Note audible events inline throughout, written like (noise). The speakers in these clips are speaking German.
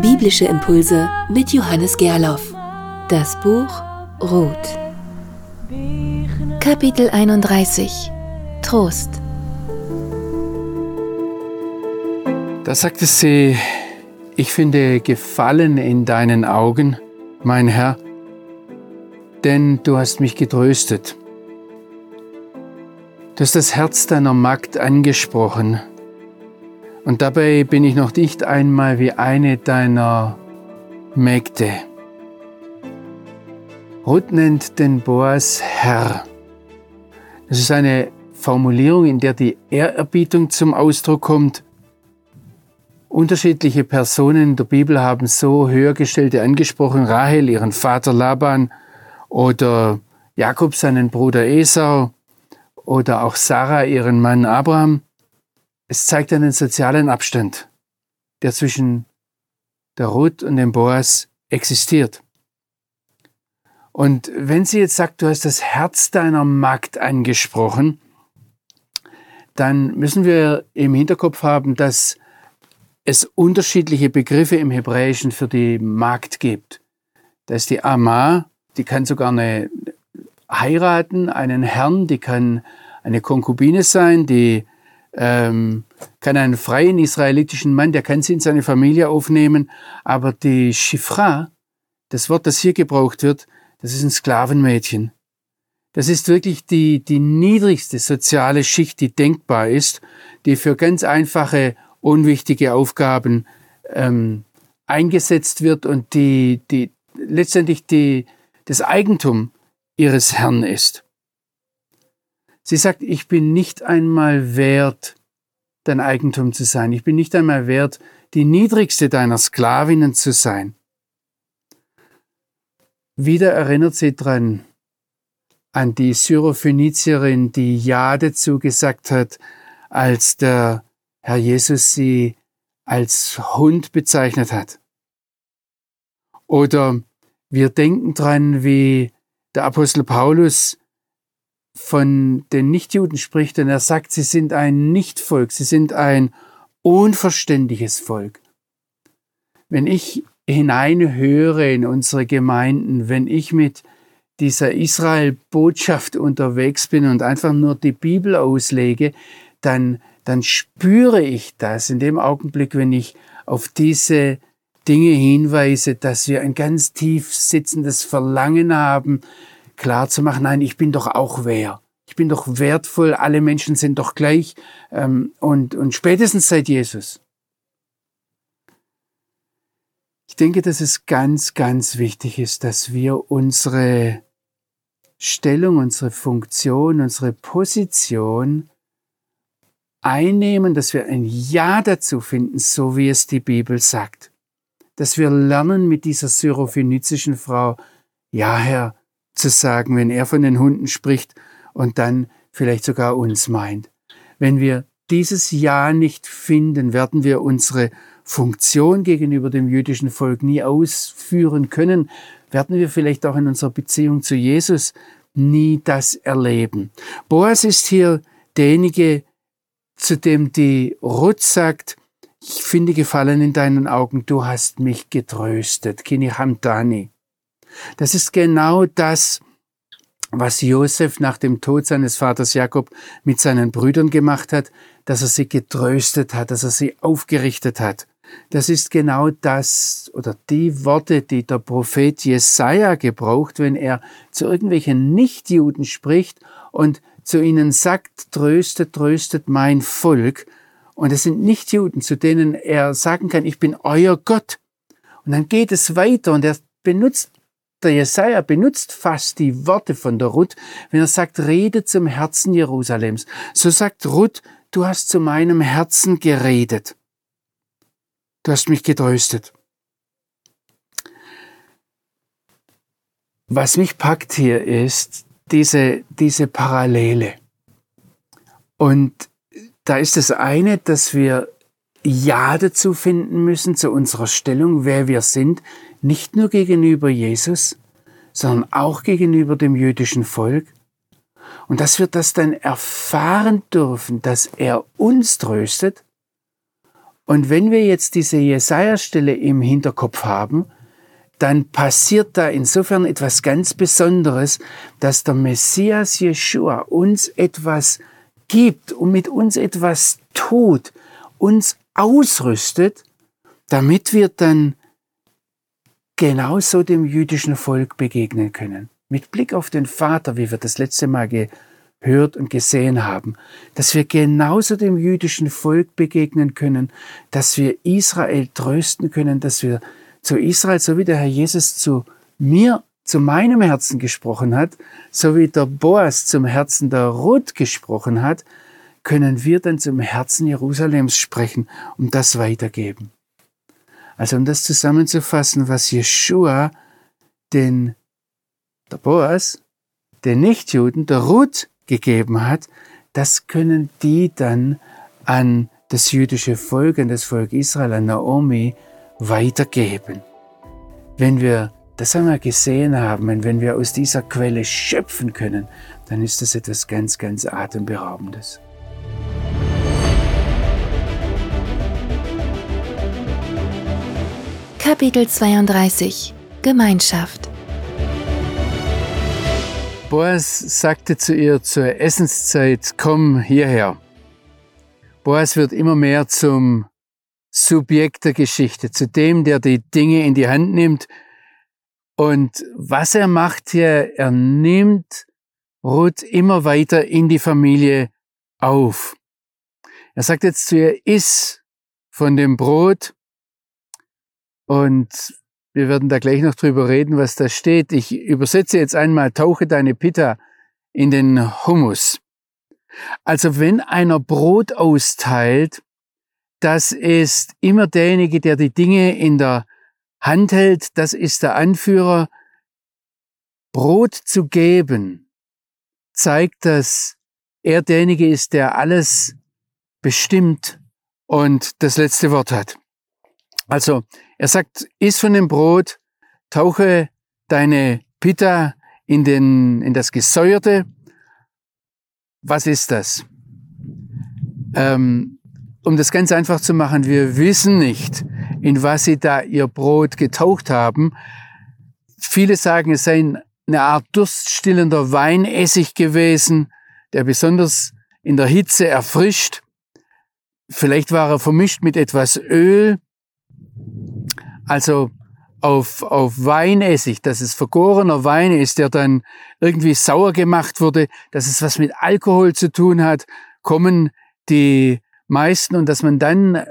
Biblische Impulse mit Johannes Gerloff. Das Buch Ruth. Kapitel 31 Trost. Da sagte sie, ich finde Gefallen in deinen Augen, mein Herr, denn du hast mich getröstet. Du hast das Herz deiner Magd angesprochen, und dabei bin ich noch nicht einmal wie eine deiner Mägde. Ruth nennt den Boas Herr. Das ist eine Formulierung, in der die Ehrerbietung zum Ausdruck kommt. Unterschiedliche Personen in der Bibel haben so höhergestellte angesprochen, Rahel, ihren Vater Laban oder Jakob, seinen Bruder Esau oder auch Sarah, ihren Mann Abraham. Es zeigt einen sozialen Abstand, der zwischen der Ruth und dem Boas existiert. Und wenn sie jetzt sagt, du hast das Herz deiner Magd angesprochen, dann müssen wir im Hinterkopf haben, dass es unterschiedliche Begriffe im Hebräischen für die Magd gibt. Da ist die Ama, die kann sogar eine heiraten, einen Herrn, die kann eine Konkubine sein, die ähm, kann einen freien israelitischen Mann, der kann sie in seine Familie aufnehmen, aber die Shifra, das Wort, das hier gebraucht wird, das ist ein Sklavenmädchen. Das ist wirklich die, die niedrigste soziale Schicht, die denkbar ist, die für ganz einfache, unwichtige Aufgaben ähm, eingesetzt wird und die, die letztendlich die, das Eigentum ihres Herrn ist. Sie sagt, ich bin nicht einmal wert, dein Eigentum zu sein. Ich bin nicht einmal wert, die niedrigste deiner Sklavinnen zu sein. Wieder erinnert sie dran an die Syrophönizierin, die Ja dazu gesagt hat, als der Herr Jesus sie als Hund bezeichnet hat. Oder wir denken dran, wie der Apostel Paulus von den Nichtjuden spricht, denn er sagt, sie sind ein Nichtvolk, sie sind ein unverständiges Volk. Wenn ich hineinhöre in unsere Gemeinden, wenn ich mit dieser Israel-Botschaft unterwegs bin und einfach nur die Bibel auslege, dann, dann spüre ich das in dem Augenblick, wenn ich auf diese Dinge hinweise, dass wir ein ganz tief sitzendes Verlangen haben, klar zu machen, nein, ich bin doch auch wer. Ich bin doch wertvoll, alle Menschen sind doch gleich. Ähm, und, und spätestens seit Jesus. Ich denke, dass es ganz, ganz wichtig ist, dass wir unsere Stellung, unsere Funktion, unsere Position einnehmen, dass wir ein Ja dazu finden, so wie es die Bibel sagt. Dass wir lernen mit dieser syrophönizischen Frau, ja Herr, zu sagen, wenn er von den Hunden spricht und dann vielleicht sogar uns meint. Wenn wir dieses Ja nicht finden, werden wir unsere Funktion gegenüber dem jüdischen Volk nie ausführen können, werden wir vielleicht auch in unserer Beziehung zu Jesus nie das erleben. Boas ist hier derjenige, zu dem die Ruth sagt, ich finde Gefallen in deinen Augen, du hast mich getröstet. Kini Hamdani. Das ist genau das, was Josef nach dem Tod seines Vaters Jakob mit seinen Brüdern gemacht hat, dass er sie getröstet hat, dass er sie aufgerichtet hat. Das ist genau das oder die Worte, die der Prophet Jesaja gebraucht, wenn er zu irgendwelchen Nichtjuden spricht und zu ihnen sagt, tröstet, tröstet mein Volk. Und es sind Nichtjuden, zu denen er sagen kann, ich bin euer Gott. Und dann geht es weiter und er benutzt der Jesaja benutzt fast die Worte von der Ruth, wenn er sagt, rede zum Herzen Jerusalems. So sagt Ruth, du hast zu meinem Herzen geredet. Du hast mich getröstet. Was mich packt hier ist diese, diese Parallele. Und da ist das eine, dass wir Ja dazu finden müssen, zu unserer Stellung, wer wir sind, nicht nur gegenüber Jesus, sondern auch gegenüber dem jüdischen Volk. Und dass wir das dann erfahren dürfen, dass er uns tröstet Und wenn wir jetzt diese Jesaja-Stelle im Hinterkopf haben, dann passiert da insofern etwas ganz Besonderes, dass der Messias Jeshua uns etwas gibt und mit uns etwas tut, uns ausrüstet, damit wir dann genauso dem jüdischen Volk begegnen können. Mit Blick auf den Vater, wie wir das letzte Mal gehört und gesehen haben, dass wir genauso dem jüdischen Volk begegnen können, dass wir Israel trösten können, dass wir zu Israel, so wie der Herr Jesus zu mir, zu meinem Herzen gesprochen hat, so wie der Boas zum Herzen der Ruth gesprochen hat, können wir dann zum Herzen Jerusalems sprechen und das weitergeben. Also um das zusammenzufassen, was Jeshua den, der Boas, den Nichtjuden, der Ruth gegeben hat, das können die dann an das jüdische Volk, an das Volk Israel, an Naomi weitergeben. Wenn wir das einmal gesehen haben und wenn wir aus dieser Quelle schöpfen können, dann ist das etwas ganz, ganz Atemberaubendes. Kapitel 32 Gemeinschaft Boas sagte zu ihr zur Essenszeit, komm hierher. Boas wird immer mehr zum Subjekt der Geschichte, zu dem, der die Dinge in die Hand nimmt. Und was er macht hier, er nimmt Ruth immer weiter in die Familie auf. Er sagt jetzt zu ihr, iss von dem Brot und wir werden da gleich noch drüber reden, was da steht. Ich übersetze jetzt einmal, tauche deine Pitta in den Hummus. Also wenn einer Brot austeilt, das ist immer derjenige, der die Dinge in der Hand hält, das ist der Anführer. Brot zu geben zeigt, dass er derjenige ist, der alles bestimmt und das letzte Wort hat. Also er sagt, iss von dem Brot, tauche deine Pitta in, den, in das Gesäuerte. Was ist das? Ähm, um das ganz einfach zu machen, wir wissen nicht, in was sie da ihr Brot getaucht haben. Viele sagen, es sei eine Art durststillender Weinessig gewesen, der besonders in der Hitze erfrischt. Vielleicht war er vermischt mit etwas Öl also auf, auf Weinessig, dass es vergorener Wein ist, der dann irgendwie sauer gemacht wurde, dass es was mit Alkohol zu tun hat, kommen die meisten und dass man dann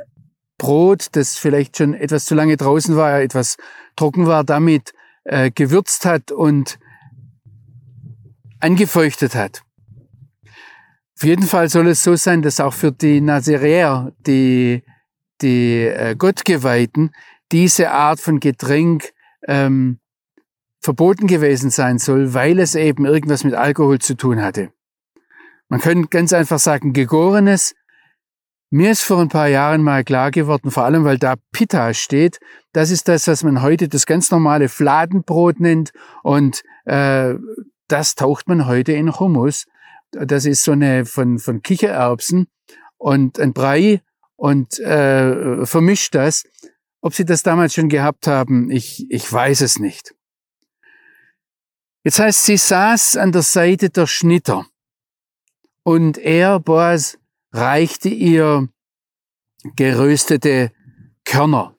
Brot, das vielleicht schon etwas zu lange draußen war, etwas trocken war, damit äh, gewürzt hat und angefeuchtet hat. Auf jeden Fall soll es so sein, dass auch für die Naziräer, die, die äh, Gottgeweihten, diese Art von Getränk ähm, verboten gewesen sein soll, weil es eben irgendwas mit Alkohol zu tun hatte. Man könnte ganz einfach sagen, gegorenes. Mir ist vor ein paar Jahren mal klar geworden, vor allem weil da Pitta steht, das ist das, was man heute das ganz normale Fladenbrot nennt und äh, das taucht man heute in Hummus. Das ist so eine von, von Kichererbsen und ein Brei und äh, vermischt das ob sie das damals schon gehabt haben, ich, ich weiß es nicht. Jetzt heißt, sie saß an der Seite der Schnitter und er, Boas, reichte ihr geröstete Körner.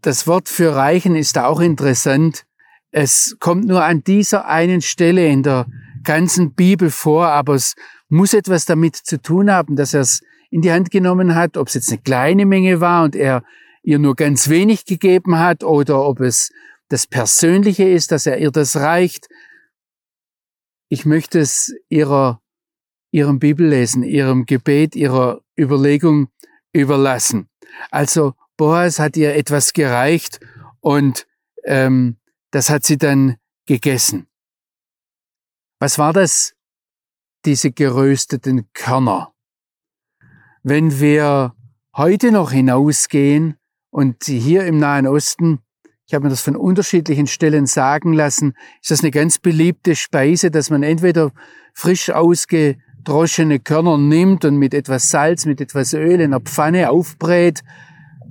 Das Wort für reichen ist auch interessant. Es kommt nur an dieser einen Stelle in der ganzen Bibel vor, aber es muss etwas damit zu tun haben, dass er es in die Hand genommen hat, ob es jetzt eine kleine Menge war und er ihr nur ganz wenig gegeben hat oder ob es das Persönliche ist, dass er ihr das reicht. Ich möchte es ihrer, ihrem Bibellesen, ihrem Gebet, ihrer Überlegung überlassen. Also Boas hat ihr etwas gereicht und ähm, das hat sie dann gegessen. Was war das? Diese gerösteten Körner wenn wir heute noch hinausgehen und hier im Nahen Osten, ich habe mir das von unterschiedlichen Stellen sagen lassen, ist das eine ganz beliebte Speise, dass man entweder frisch ausge, droschene Körner nimmt und mit etwas Salz, mit etwas Öl in der Pfanne aufbrät.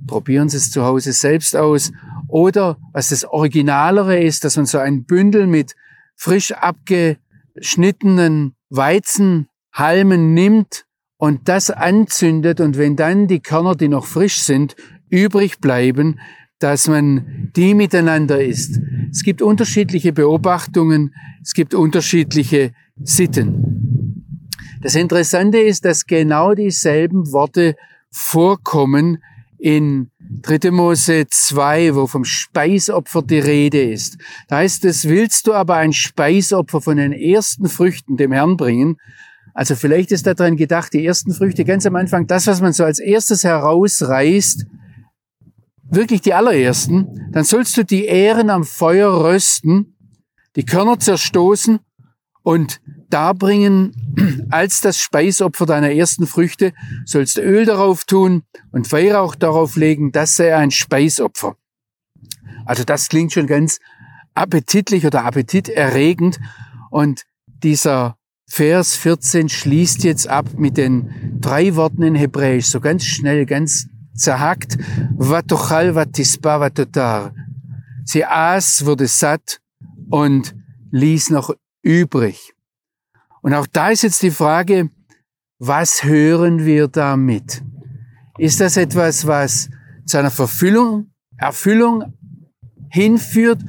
Probieren Sie es zu Hause selbst aus. Oder was das Originalere ist, dass man so ein Bündel mit frisch abgeschnittenen Weizenhalmen nimmt und das anzündet und wenn dann die Körner, die noch frisch sind, übrig bleiben, dass man die miteinander isst. Es gibt unterschiedliche Beobachtungen, es gibt unterschiedliche Sitten. Das Interessante ist, dass genau dieselben Worte vorkommen in 3. Mose 2, wo vom Speisopfer die Rede ist. Da heißt es, willst du aber ein Speisopfer von den ersten Früchten dem Herrn bringen? Also vielleicht ist daran gedacht, die ersten Früchte ganz am Anfang, das, was man so als erstes herausreißt, wirklich die allerersten, dann sollst du die Ähren am Feuer rösten, die Körner zerstoßen und darbringen (clears throat) als das Speisopfer deiner ersten Früchte, sollst Öl darauf tun und Weihrauch darauf legen, das sei ein Speisopfer. Also das klingt schon ganz appetitlich oder appetiterregend und dieser Vers 14 schließt jetzt ab mit den drei Worten in Hebräisch, so ganz schnell, ganz zerhackt, vatochal vatispa vatotar. Sie aß, wurde satt und ließ noch übrig. Und auch da ist jetzt die Frage, was hören wir damit? Ist das etwas, was zu einer Verfüllung, Erfüllung hinführt?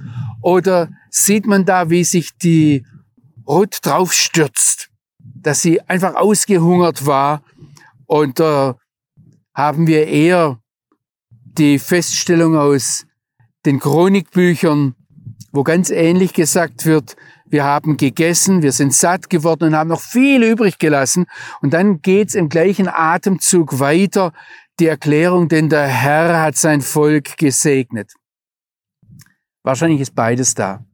Oder sieht man da, wie sich die Ruth draufstürzt, dass sie einfach ausgehungert war und äh, haben wir eher die Feststellung aus den Chronikbüchern, wo ganz ähnlich gesagt wird, wir haben gegessen, wir sind satt geworden und haben noch viel übrig gelassen. Und dann geht's im gleichen Atemzug weiter, die Erklärung, denn der Herr hat sein Volk gesegnet. Wahrscheinlich ist beides da.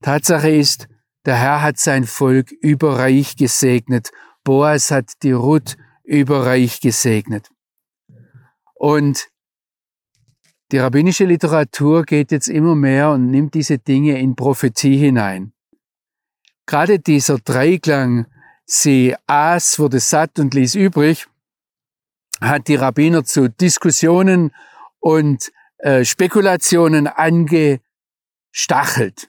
Tatsache ist, der Herr hat sein Volk überreich gesegnet. Boas hat die Ruth überreich gesegnet. Und die rabbinische Literatur geht jetzt immer mehr und nimmt diese Dinge in Prophetie hinein. Gerade dieser Dreiklang, sie aß, wurde satt und ließ übrig, hat die Rabbiner zu Diskussionen und äh, Spekulationen angestachelt.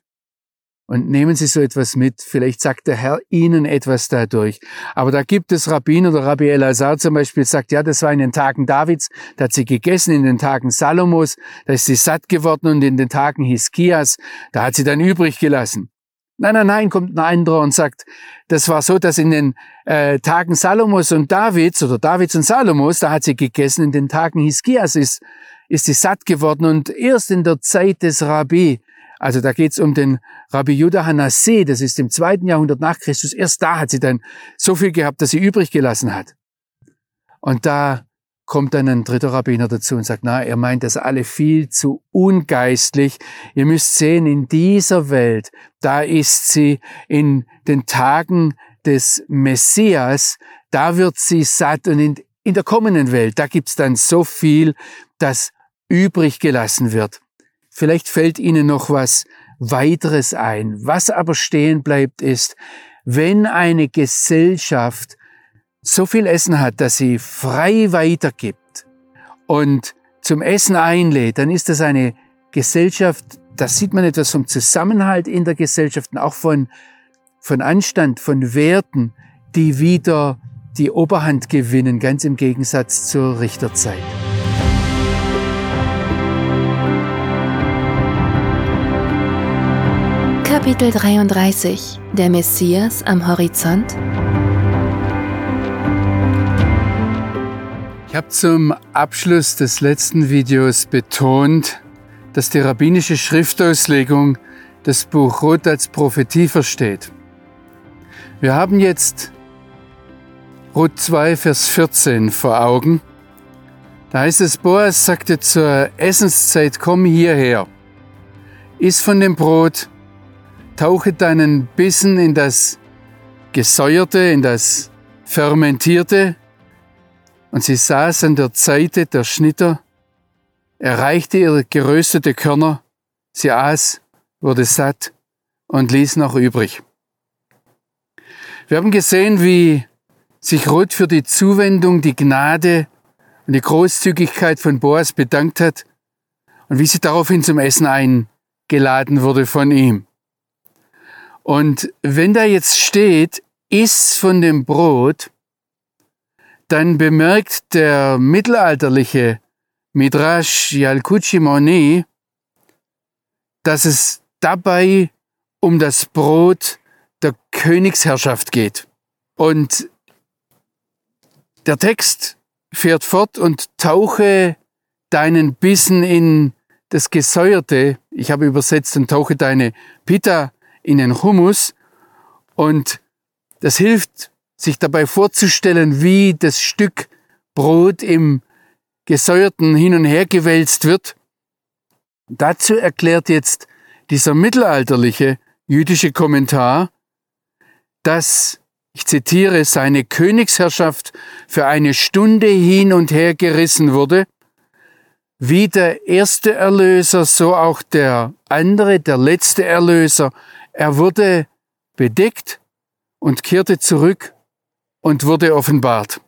Und nehmen Sie so etwas mit. Vielleicht sagt der Herr Ihnen etwas dadurch. Aber da gibt es Rabbin oder Rabbi Elazar zum Beispiel, sagt, ja, das war in den Tagen Davids, da hat sie gegessen, in den Tagen Salomos, da ist sie satt geworden und in den Tagen Hiskias, da hat sie dann übrig gelassen. Nein, nein, nein, kommt ein anderer und sagt, das war so, dass in den äh, Tagen Salomos und Davids oder Davids und Salomos, da hat sie gegessen, in den Tagen Hiskias ist, ist sie satt geworden und erst in der Zeit des Rabbi, also da geht's um den Rabbi Judah Hanasseh, das ist im zweiten Jahrhundert nach Christus. Erst da hat sie dann so viel gehabt, dass sie übrig gelassen hat. Und da kommt dann ein dritter Rabbiner dazu und sagt, na, er meint das alle viel zu ungeistlich. Ihr müsst sehen, in dieser Welt, da ist sie in den Tagen des Messias, da wird sie satt und in, in der kommenden Welt, da gibt's dann so viel, das übrig gelassen wird. Vielleicht fällt Ihnen noch was weiteres ein. Was aber stehen bleibt ist, wenn eine Gesellschaft so viel Essen hat, dass sie frei weitergibt und zum Essen einlädt, dann ist das eine Gesellschaft, da sieht man etwas vom Zusammenhalt in der Gesellschaft und auch von, von Anstand, von Werten, die wieder die Oberhand gewinnen, ganz im Gegensatz zur Richterzeit. Kapitel 33 Der Messias am Horizont Ich habe zum Abschluss des letzten Videos betont, dass die rabbinische Schriftauslegung das Buch Rot als Prophetie versteht. Wir haben jetzt Rot 2, Vers 14 vor Augen. Da heißt es, Boas sagte zur Essenszeit, komm hierher, iss von dem Brot, tauche deinen Bissen in das Gesäuerte, in das Fermentierte. Und sie saß an der Seite der Schnitter, erreichte ihre geröstete Körner, sie aß, wurde satt und ließ noch übrig. Wir haben gesehen, wie sich Ruth für die Zuwendung, die Gnade und die Großzügigkeit von Boas bedankt hat und wie sie daraufhin zum Essen eingeladen wurde von ihm. Und wenn da jetzt steht, iss von dem Brot, dann bemerkt der mittelalterliche Midrash Yalkuchi dass es dabei um das Brot der Königsherrschaft geht. Und der Text fährt fort und tauche deinen Bissen in das Gesäuerte, ich habe übersetzt, und tauche deine Pita in den Hummus. Und das hilft, sich dabei vorzustellen, wie das Stück Brot im Gesäuerten hin und her gewälzt wird. Dazu erklärt jetzt dieser mittelalterliche jüdische Kommentar, dass, ich zitiere, seine Königsherrschaft für eine Stunde hin und her gerissen wurde, wie der erste Erlöser, so auch der andere, der letzte Erlöser. Er wurde bedeckt und kehrte zurück und wurde offenbart.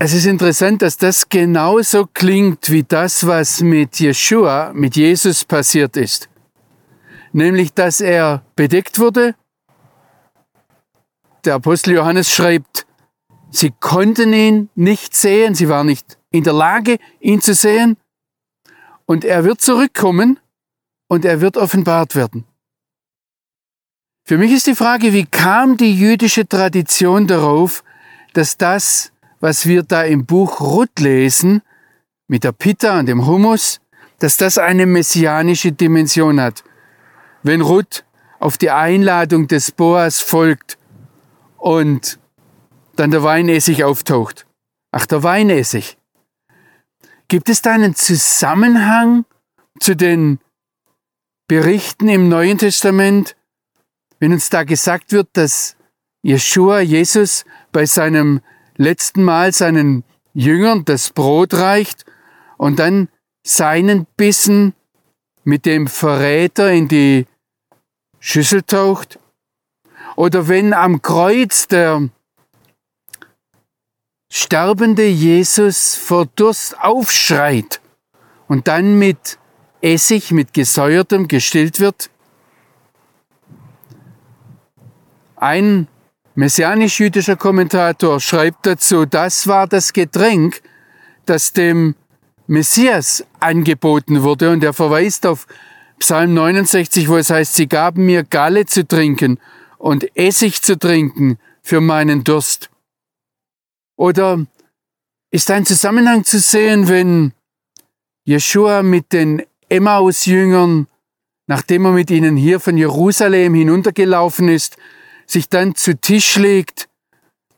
Es ist interessant, dass das genauso klingt wie das, was mit Jeshua, mit Jesus passiert ist. Nämlich, dass er bedeckt wurde. Der Apostel Johannes schreibt, sie konnten ihn nicht sehen, sie waren nicht in der Lage, ihn zu sehen. Und er wird zurückkommen und er wird offenbart werden. Für mich ist die Frage, wie kam die jüdische Tradition darauf, dass das was wir da im Buch Ruth lesen, mit der Pitta und dem Hummus, dass das eine messianische Dimension hat. Wenn Ruth auf die Einladung des Boas folgt und dann der Weinessig auftaucht. Ach, der Weinessig. Gibt es da einen Zusammenhang zu den Berichten im Neuen Testament, wenn uns da gesagt wird, dass Jeshua, Jesus, bei seinem letzten Mal seinen Jüngern das Brot reicht und dann seinen Bissen mit dem Verräter in die Schüssel taucht? Oder wenn am Kreuz der sterbende Jesus vor Durst aufschreit und dann mit Essig, mit gesäuertem gestillt wird? Ein Messianisch-jüdischer Kommentator schreibt dazu, das war das Getränk, das dem Messias angeboten wurde und er verweist auf Psalm 69, wo es heißt, sie gaben mir Galle zu trinken und Essig zu trinken für meinen Durst. Oder ist ein Zusammenhang zu sehen, wenn Jeshua mit den Emmaus-Jüngern, nachdem er mit ihnen hier von Jerusalem hinuntergelaufen ist, sich dann zu Tisch legt,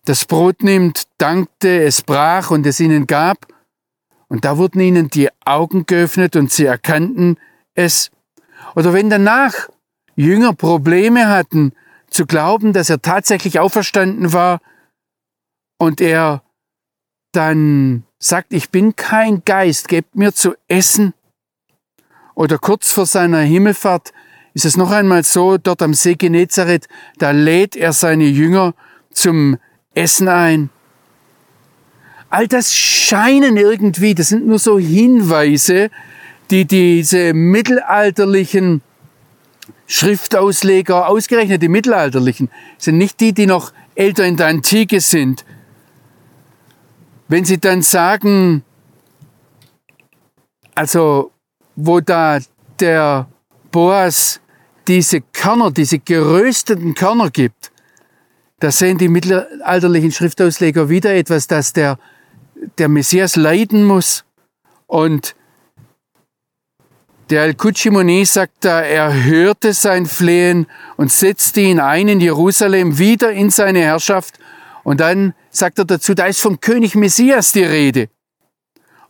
das Brot nimmt, dankte, es brach und es ihnen gab, und da wurden ihnen die Augen geöffnet und sie erkannten es. Oder wenn danach Jünger Probleme hatten, zu glauben, dass er tatsächlich auferstanden war und er dann sagt, ich bin kein Geist, gebt mir zu essen. Oder kurz vor seiner Himmelfahrt ist es noch einmal so, dort am See Genezareth, da lädt er seine Jünger zum Essen ein. All das scheinen irgendwie, das sind nur so Hinweise, die diese mittelalterlichen Schriftausleger, ausgerechnet die mittelalterlichen, sind nicht die, die noch älter in der Antike sind. Wenn sie dann sagen, also wo da der Boas diese Körner, diese gerösteten Körner gibt, da sehen die mittelalterlichen Schriftausleger wieder etwas, dass der, der Messias leiden muss. Und der Al-Kuchimoni sagt da, er hörte sein Flehen und setzte ihn ein in Jerusalem wieder in seine Herrschaft. Und dann sagt er dazu, da ist vom König Messias die Rede.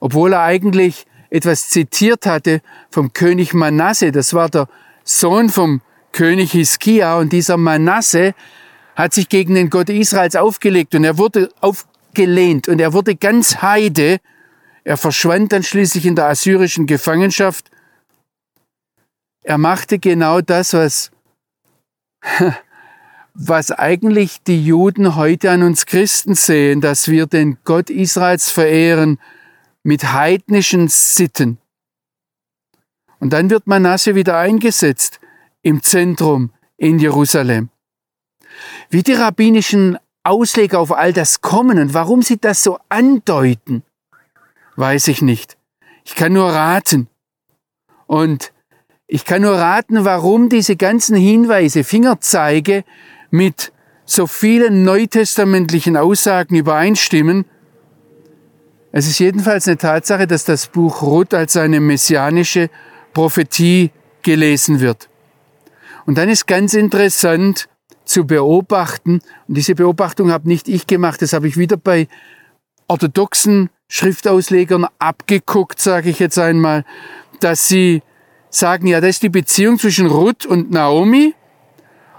Obwohl er eigentlich etwas zitiert hatte vom König Manasse, das war der Sohn vom König Hiskia und dieser Manasse hat sich gegen den Gott Israels aufgelegt und er wurde aufgelehnt und er wurde ganz heide. Er verschwand dann schließlich in der assyrischen Gefangenschaft. Er machte genau das, was (laughs) was eigentlich die Juden heute an uns Christen sehen, dass wir den Gott Israels verehren mit heidnischen Sitten. Und dann wird Manasse wieder eingesetzt im Zentrum in Jerusalem. Wie die rabbinischen Ausleger auf all das kommen und warum sie das so andeuten, weiß ich nicht. Ich kann nur raten. Und ich kann nur raten, warum diese ganzen Hinweise, Fingerzeige mit so vielen neutestamentlichen Aussagen übereinstimmen. Es ist jedenfalls eine Tatsache, dass das Buch Ruth als eine messianische Prophetie gelesen wird. Und dann ist ganz interessant zu beobachten, und diese Beobachtung habe nicht ich gemacht, das habe ich wieder bei orthodoxen Schriftauslegern abgeguckt, sage ich jetzt einmal, dass sie sagen, ja, das ist die Beziehung zwischen Ruth und Naomi.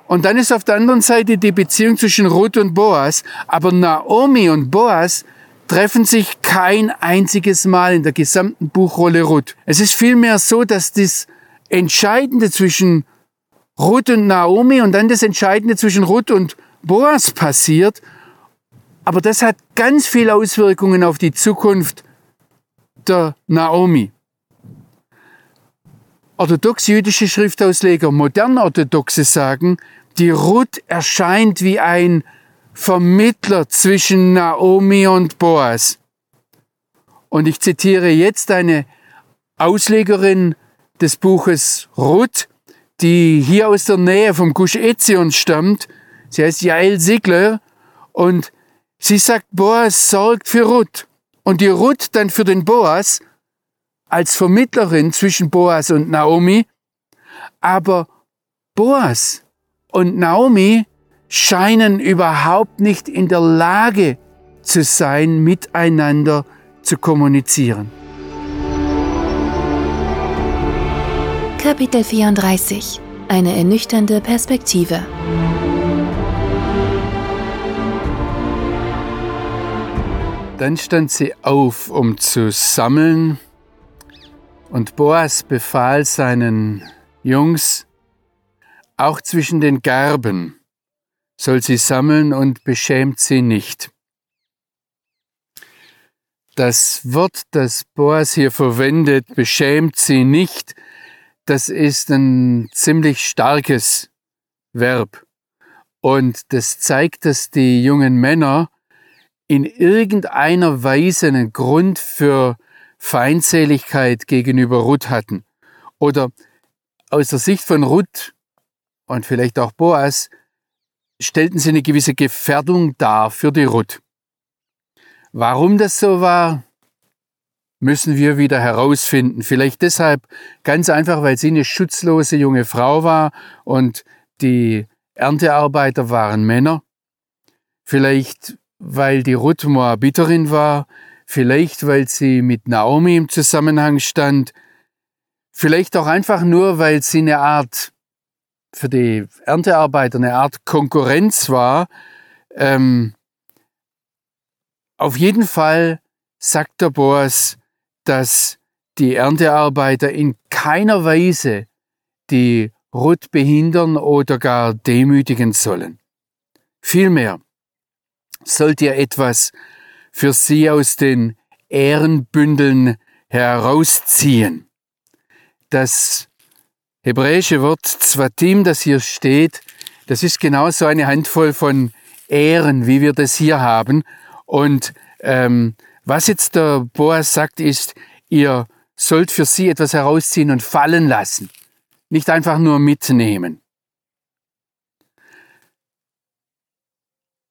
Und dann ist auf der anderen Seite die Beziehung zwischen Ruth und Boas. Aber Naomi und Boas treffen sich kein einziges Mal in der gesamten Buchrolle Ruth. Es ist vielmehr so, dass das Entscheidende zwischen Ruth und Naomi und dann das Entscheidende zwischen Ruth und Boas passiert. Aber das hat ganz viele Auswirkungen auf die Zukunft der Naomi. Orthodox-jüdische Schriftausleger, modern-orthodoxe sagen, die Ruth erscheint wie ein Vermittler zwischen Naomi und Boas. Und ich zitiere jetzt eine Auslegerin des Buches Ruth, die hier aus der Nähe vom Gush Etzion stammt. Sie heißt Jael Sigler und sie sagt, Boas sorgt für Ruth. Und die Ruth dann für den Boas als Vermittlerin zwischen Boas und Naomi. Aber Boas und Naomi scheinen überhaupt nicht in der Lage zu sein, miteinander zu kommunizieren. Kapitel 34 Eine ernüchternde Perspektive Dann stand sie auf, um zu sammeln, und Boas befahl seinen Jungs, auch zwischen den Garben soll sie sammeln und beschämt sie nicht. Das Wort, das Boas hier verwendet, beschämt sie nicht, das ist ein ziemlich starkes Verb. Und das zeigt, dass die jungen Männer in irgendeiner Weise einen Grund für Feindseligkeit gegenüber Ruth hatten. Oder aus der Sicht von Ruth und vielleicht auch Boas stellten sie eine gewisse Gefährdung dar für die Ruth. Warum das so war, müssen wir wieder herausfinden. Vielleicht deshalb ganz einfach, weil sie eine schutzlose junge Frau war und die Erntearbeiter waren Männer. Vielleicht, weil die Ruth Moabiterin war. Vielleicht, weil sie mit Naomi im Zusammenhang stand. Vielleicht auch einfach nur, weil sie eine Art, für die Erntearbeiter eine Art Konkurrenz war. Ähm, auf jeden Fall sagt der Boas, dass die Erntearbeiter in keiner Weise die Ruth behindern oder gar demütigen sollen. Vielmehr sollt ihr etwas für sie aus den Ehrenbündeln herausziehen. Das hebräische Wort Zwatim, das hier steht, das ist genau so eine Handvoll von Ehren, wie wir das hier haben. Und ähm, was jetzt der Boas sagt, ist, ihr sollt für sie etwas herausziehen und fallen lassen, nicht einfach nur mitnehmen.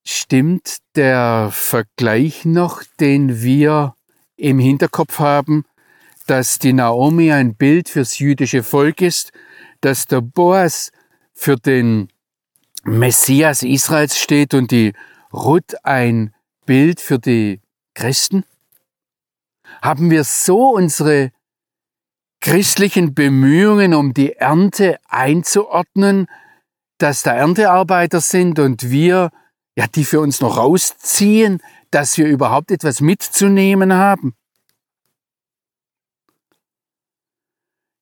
Stimmt der Vergleich noch, den wir im Hinterkopf haben, dass die Naomi ein Bild fürs jüdische Volk ist, dass der Boas für den Messias Israels steht und die Ruth ein Bild für die Christen? Haben wir so unsere christlichen Bemühungen um die Ernte einzuordnen, dass da Erntearbeiter sind und wir, ja, die für uns noch rausziehen, dass wir überhaupt etwas mitzunehmen haben?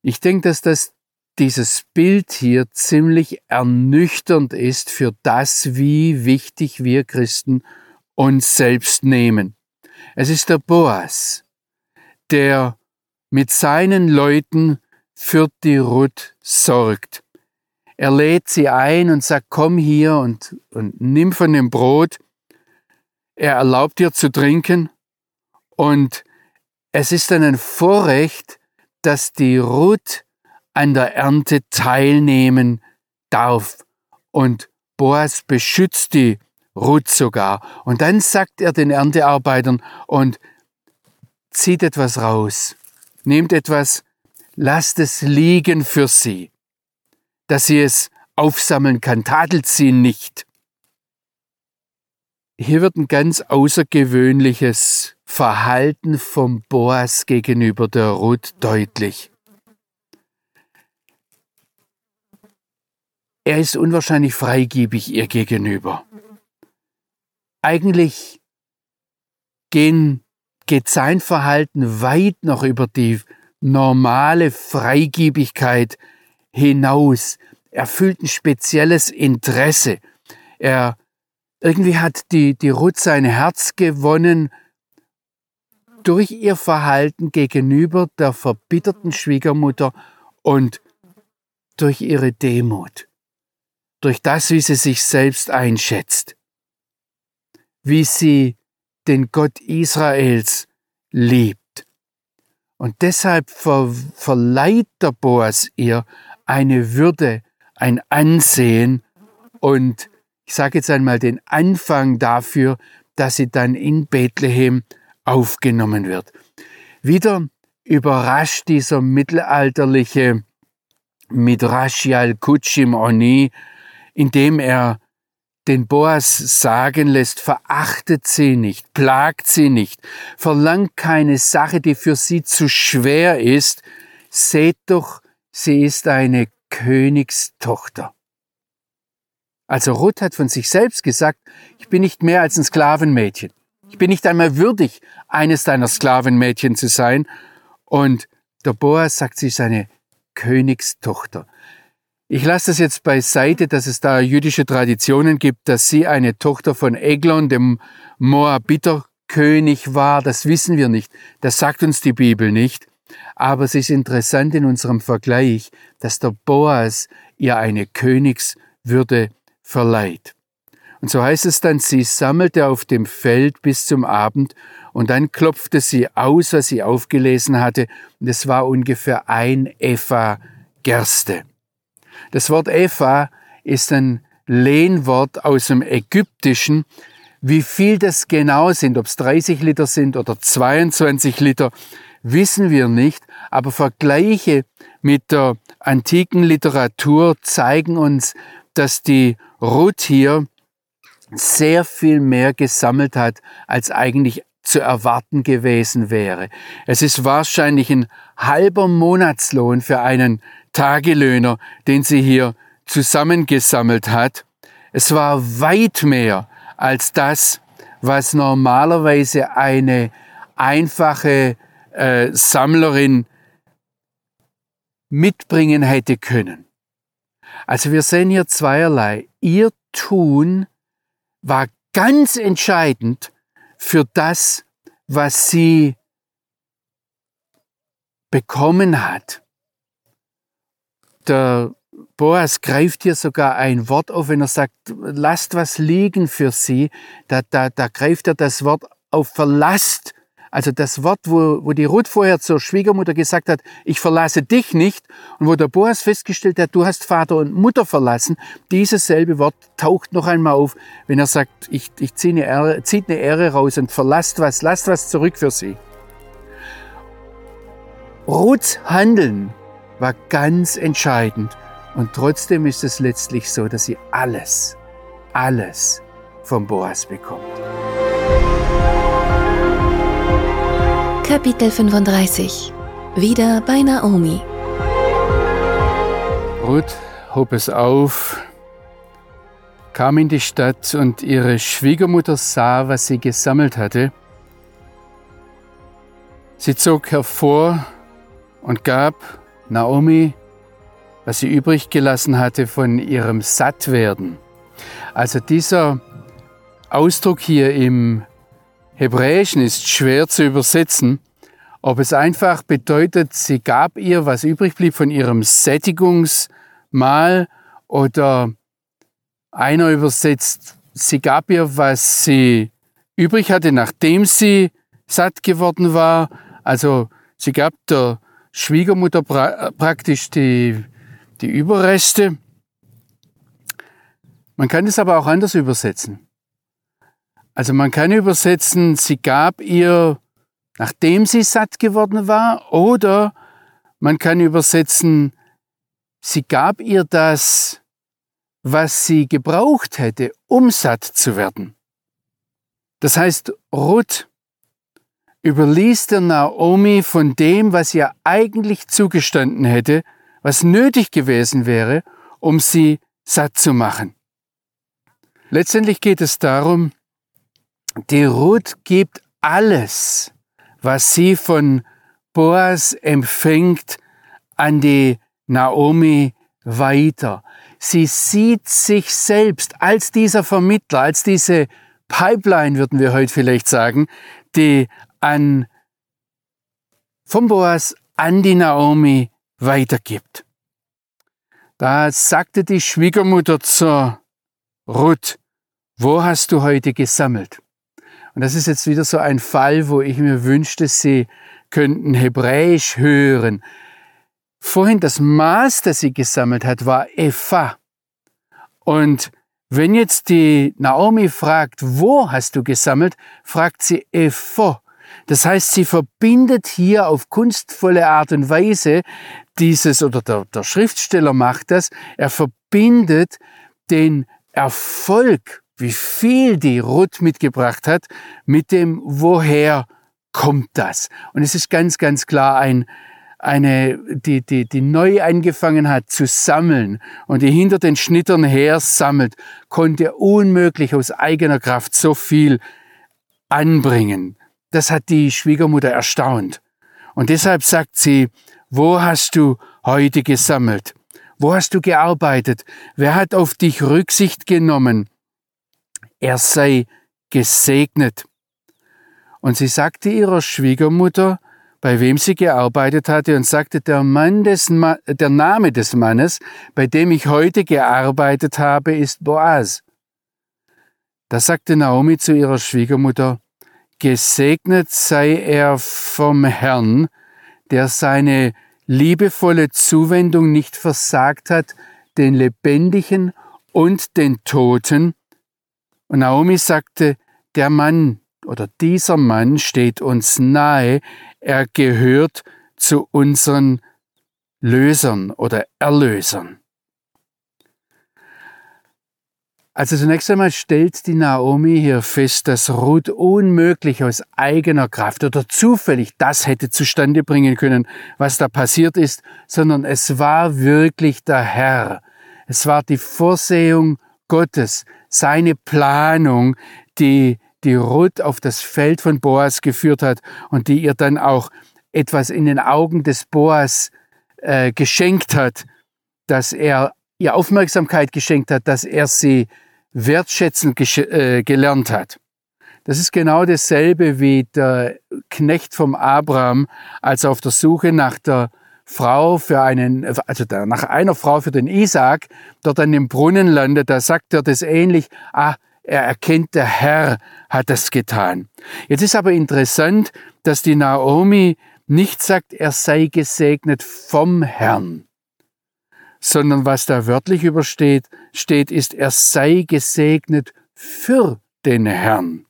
Ich denke, dass das dieses Bild hier ziemlich ernüchternd ist für das, wie wichtig wir Christen uns selbst nehmen. Es ist der Boas, der mit seinen Leuten für die Ruth sorgt. Er lädt sie ein und sagt, komm hier und, und nimm von dem Brot. Er erlaubt ihr zu trinken und es ist dann ein Vorrecht, dass die Ruth an der Ernte teilnehmen darf. Und Boas beschützt die Ruth sogar. Und dann sagt er den Erntearbeitern und zieht etwas raus, nehmt etwas, lasst es liegen für sie, dass sie es aufsammeln kann, tadelt sie nicht. Hier wird ein ganz außergewöhnliches Verhalten vom Boas gegenüber der Ruth deutlich. Er ist unwahrscheinlich freigebig ihr gegenüber. Eigentlich gehen, geht sein Verhalten weit noch über die normale Freigebigkeit hinaus. Er fühlt ein spezielles Interesse. Er irgendwie hat die, die Ruth sein Herz gewonnen durch ihr Verhalten gegenüber der verbitterten Schwiegermutter und durch ihre Demut, durch das, wie sie sich selbst einschätzt, wie sie den Gott Israels liebt. Und deshalb ver verleiht der Boas ihr eine Würde, ein Ansehen und ich sage jetzt einmal den Anfang dafür, dass sie dann in Bethlehem aufgenommen wird. Wieder überrascht dieser mittelalterliche Midrash Yalkutschim Oni, indem er den Boas sagen lässt, verachtet sie nicht, plagt sie nicht, verlangt keine Sache, die für sie zu schwer ist, seht doch, sie ist eine Königstochter. Also Ruth hat von sich selbst gesagt, ich bin nicht mehr als ein Sklavenmädchen. Ich bin nicht einmal würdig, eines deiner Sklavenmädchen zu sein. Und der Boas sagt, sie ist eine Königstochter. Ich lasse das jetzt beiseite, dass es da jüdische Traditionen gibt, dass sie eine Tochter von Eglon, dem Moabiterkönig war. Das wissen wir nicht. Das sagt uns die Bibel nicht. Aber es ist interessant in unserem Vergleich, dass der Boas ihr eine Königswürde verleiht. Und so heißt es dann, sie sammelte auf dem Feld bis zum Abend und dann klopfte sie aus, was sie aufgelesen hatte, und es war ungefähr ein Epha Gerste. Das Wort Epha ist ein Lehnwort aus dem Ägyptischen. Wie viel das genau sind, ob es 30 Liter sind oder 22 Liter, wissen wir nicht, aber Vergleiche mit der antiken Literatur zeigen uns, dass die Ruth hier sehr viel mehr gesammelt hat, als eigentlich zu erwarten gewesen wäre. Es ist wahrscheinlich ein halber Monatslohn für einen Tagelöhner, den sie hier zusammengesammelt hat. Es war weit mehr als das, was normalerweise eine einfache äh, Sammlerin mitbringen hätte können. Also wir sehen hier zweierlei. Ihr Tun war ganz entscheidend für das, was sie bekommen hat. Der Boas greift hier sogar ein Wort auf, wenn er sagt, lasst was liegen für sie. Da, da, da greift er das Wort auf verlasst also das Wort, wo, wo die Ruth vorher zur Schwiegermutter gesagt hat, ich verlasse dich nicht, und wo der Boas festgestellt hat, du hast Vater und Mutter verlassen, dieses selbe Wort taucht noch einmal auf, wenn er sagt, ich, ich ziehe eine Ehre, zieht eine Ehre raus und verlasst was, lasst was zurück für sie. Ruths Handeln war ganz entscheidend und trotzdem ist es letztlich so, dass sie alles, alles vom Boas bekommt. Kapitel 35 Wieder bei Naomi Ruth hob es auf, kam in die Stadt und ihre Schwiegermutter sah, was sie gesammelt hatte. Sie zog hervor und gab Naomi, was sie übrig gelassen hatte von ihrem Sattwerden. Also dieser Ausdruck hier im Hebräischen ist schwer zu übersetzen, ob es einfach bedeutet, sie gab ihr, was übrig blieb von ihrem Sättigungsmahl oder einer übersetzt, sie gab ihr, was sie übrig hatte, nachdem sie satt geworden war. Also sie gab der Schwiegermutter pra praktisch die, die Überreste. Man kann es aber auch anders übersetzen. Also man kann übersetzen, sie gab ihr, nachdem sie satt geworden war, oder man kann übersetzen, sie gab ihr das, was sie gebraucht hätte, um satt zu werden. Das heißt, Ruth überließ der Naomi von dem, was ihr eigentlich zugestanden hätte, was nötig gewesen wäre, um sie satt zu machen. Letztendlich geht es darum, die Ruth gibt alles, was sie von Boas empfängt, an die Naomi weiter. Sie sieht sich selbst als dieser Vermittler, als diese Pipeline, würden wir heute vielleicht sagen, die an vom Boas an die Naomi weitergibt. Da sagte die Schwiegermutter zur Ruth, wo hast du heute gesammelt? Und das ist jetzt wieder so ein Fall, wo ich mir wünschte, Sie könnten Hebräisch hören. Vorhin das Maß, das sie gesammelt hat, war Epha. Und wenn jetzt die Naomi fragt, wo hast du gesammelt, fragt sie Epho. Das heißt, sie verbindet hier auf kunstvolle Art und Weise dieses, oder der, der Schriftsteller macht das, er verbindet den Erfolg wie viel die Ruth mitgebracht hat, mit dem woher kommt das. Und es ist ganz, ganz klar ein, eine, die, die, die neu angefangen hat zu sammeln und die hinter den Schnittern her sammelt, konnte unmöglich aus eigener Kraft so viel anbringen. Das hat die Schwiegermutter erstaunt. Und deshalb sagt sie, wo hast du heute gesammelt? Wo hast du gearbeitet? Wer hat auf dich Rücksicht genommen? Er sei gesegnet. Und sie sagte ihrer Schwiegermutter, bei wem sie gearbeitet hatte, und sagte, der, Mann des Ma der Name des Mannes, bei dem ich heute gearbeitet habe, ist Boaz. Da sagte Naomi zu ihrer Schwiegermutter, Gesegnet sei er vom Herrn, der seine liebevolle Zuwendung nicht versagt hat, den Lebendigen und den Toten, und Naomi sagte, der Mann oder dieser Mann steht uns nahe, er gehört zu unseren Lösern oder Erlösern. Also zunächst einmal stellt die Naomi hier fest, dass Ruth unmöglich aus eigener Kraft oder zufällig das hätte zustande bringen können, was da passiert ist, sondern es war wirklich der Herr. Es war die Vorsehung Gottes, seine Planung, die die Ruth auf das Feld von Boas geführt hat und die ihr dann auch etwas in den Augen des Boas äh, geschenkt hat, dass er ihr Aufmerksamkeit geschenkt hat, dass er sie wertschätzen äh, gelernt hat. Das ist genau dasselbe wie der Knecht vom Abraham, als er auf der Suche nach der Frau für einen, also nach einer Frau für den Isaac dort an dem Brunnen landet, da sagt er das ähnlich, ah, er erkennt, der Herr hat das getan. Jetzt ist aber interessant, dass die Naomi nicht sagt, er sei gesegnet vom Herrn, sondern was da wörtlich übersteht, steht, ist, er sei gesegnet für den Herrn.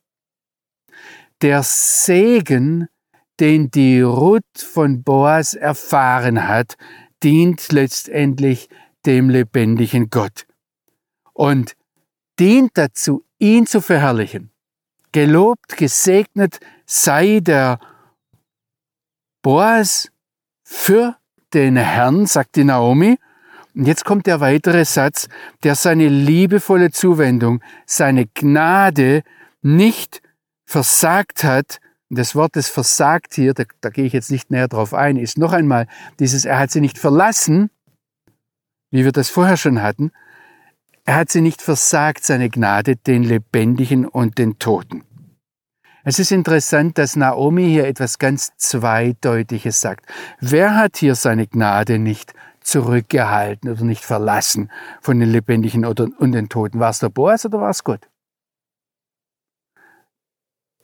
Der Segen den die Ruth von Boas erfahren hat, dient letztendlich dem lebendigen Gott und dient dazu, ihn zu verherrlichen. Gelobt, gesegnet sei der Boas für den Herrn, sagt die Naomi. Und jetzt kommt der weitere Satz, der seine liebevolle Zuwendung, seine Gnade nicht versagt hat, das Wort, das versagt hier, da, da gehe ich jetzt nicht näher drauf ein, ist noch einmal dieses, er hat sie nicht verlassen, wie wir das vorher schon hatten, er hat sie nicht versagt, seine Gnade, den Lebendigen und den Toten. Es ist interessant, dass Naomi hier etwas ganz Zweideutiges sagt. Wer hat hier seine Gnade nicht zurückgehalten oder nicht verlassen von den Lebendigen und den Toten? War es der Boas oder war es Gott?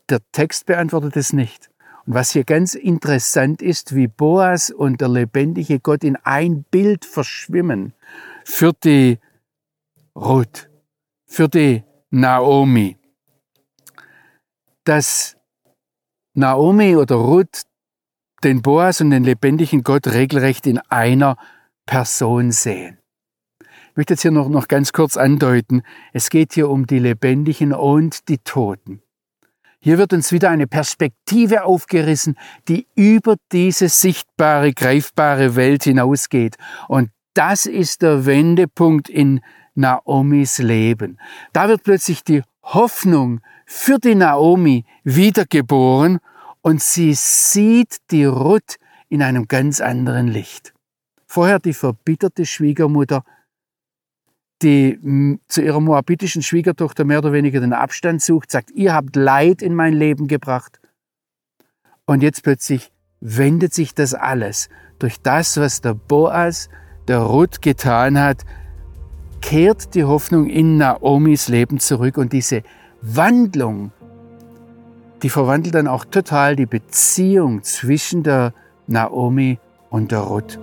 Der Text beantwortet es nicht. Und was hier ganz interessant ist, wie Boas und der lebendige Gott in ein Bild verschwimmen für die Ruth, für die Naomi. Dass Naomi oder Ruth den Boas und den lebendigen Gott regelrecht in einer Person sehen. Ich möchte jetzt hier noch, noch ganz kurz andeuten, es geht hier um die Lebendigen und die Toten. Hier wird uns wieder eine Perspektive aufgerissen, die über diese sichtbare, greifbare Welt hinausgeht. Und das ist der Wendepunkt in Naomis Leben. Da wird plötzlich die Hoffnung für die Naomi wiedergeboren und sie sieht die Ruth in einem ganz anderen Licht. Vorher die verbitterte Schwiegermutter, die zu ihrer moabitischen Schwiegertochter mehr oder weniger den Abstand sucht, sagt, ihr habt Leid in mein Leben gebracht. Und jetzt plötzlich wendet sich das alles durch das, was der Boas der Ruth getan hat, kehrt die Hoffnung in Naomis Leben zurück und diese Wandlung, die verwandelt dann auch total die Beziehung zwischen der Naomi und der Ruth.